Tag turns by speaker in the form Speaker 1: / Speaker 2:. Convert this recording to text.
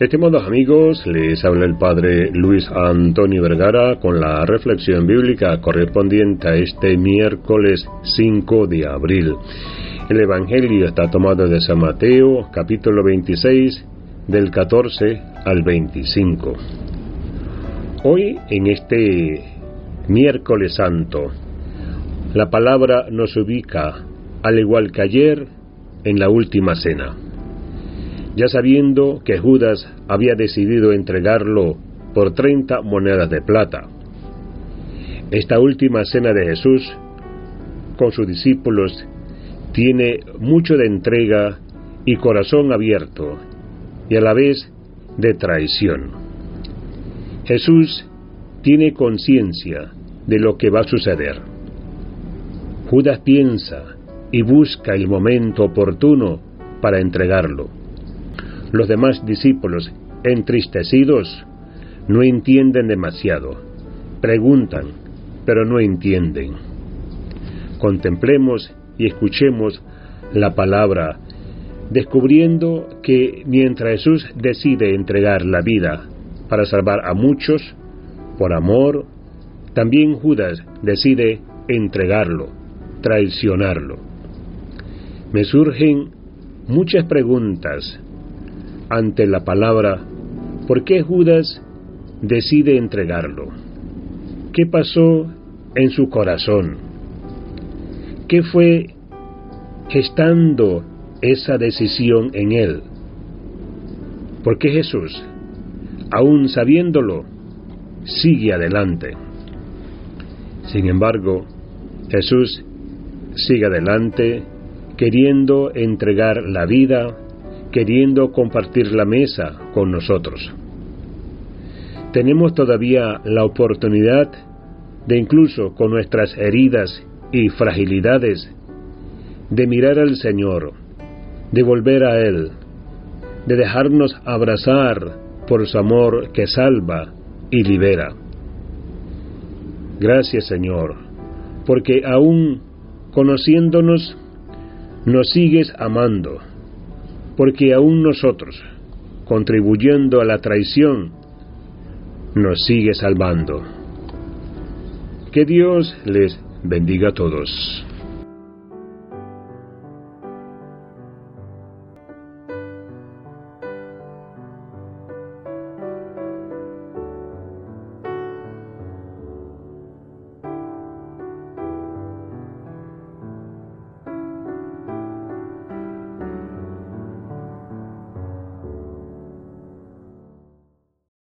Speaker 1: Estimados amigos, les habla el Padre Luis Antonio Vergara con la reflexión bíblica correspondiente a este miércoles 5 de abril. El Evangelio está tomado de San Mateo, capítulo 26, del 14 al 25. Hoy, en este miércoles santo, la palabra nos ubica, al igual que ayer, en la última cena ya sabiendo que Judas había decidido entregarlo por treinta monedas de plata. Esta última cena de Jesús con sus discípulos tiene mucho de entrega y corazón abierto y a la vez de traición. Jesús tiene conciencia de lo que va a suceder. Judas piensa y busca el momento oportuno para entregarlo. Los demás discípulos, entristecidos, no entienden demasiado. Preguntan, pero no entienden. Contemplemos y escuchemos la palabra, descubriendo que mientras Jesús decide entregar la vida para salvar a muchos, por amor, también Judas decide entregarlo, traicionarlo. Me surgen muchas preguntas ante la palabra, ¿por qué Judas decide entregarlo? ¿Qué pasó en su corazón? ¿Qué fue gestando esa decisión en él? ¿Por qué Jesús, aún sabiéndolo, sigue adelante? Sin embargo, Jesús sigue adelante queriendo entregar la vida queriendo compartir la mesa con nosotros. Tenemos todavía la oportunidad de incluso con nuestras heridas y fragilidades, de mirar al Señor, de volver a Él, de dejarnos abrazar por su amor que salva y libera. Gracias Señor, porque aún conociéndonos, nos sigues amando porque aún nosotros, contribuyendo a la traición, nos sigue salvando. Que Dios les bendiga a todos.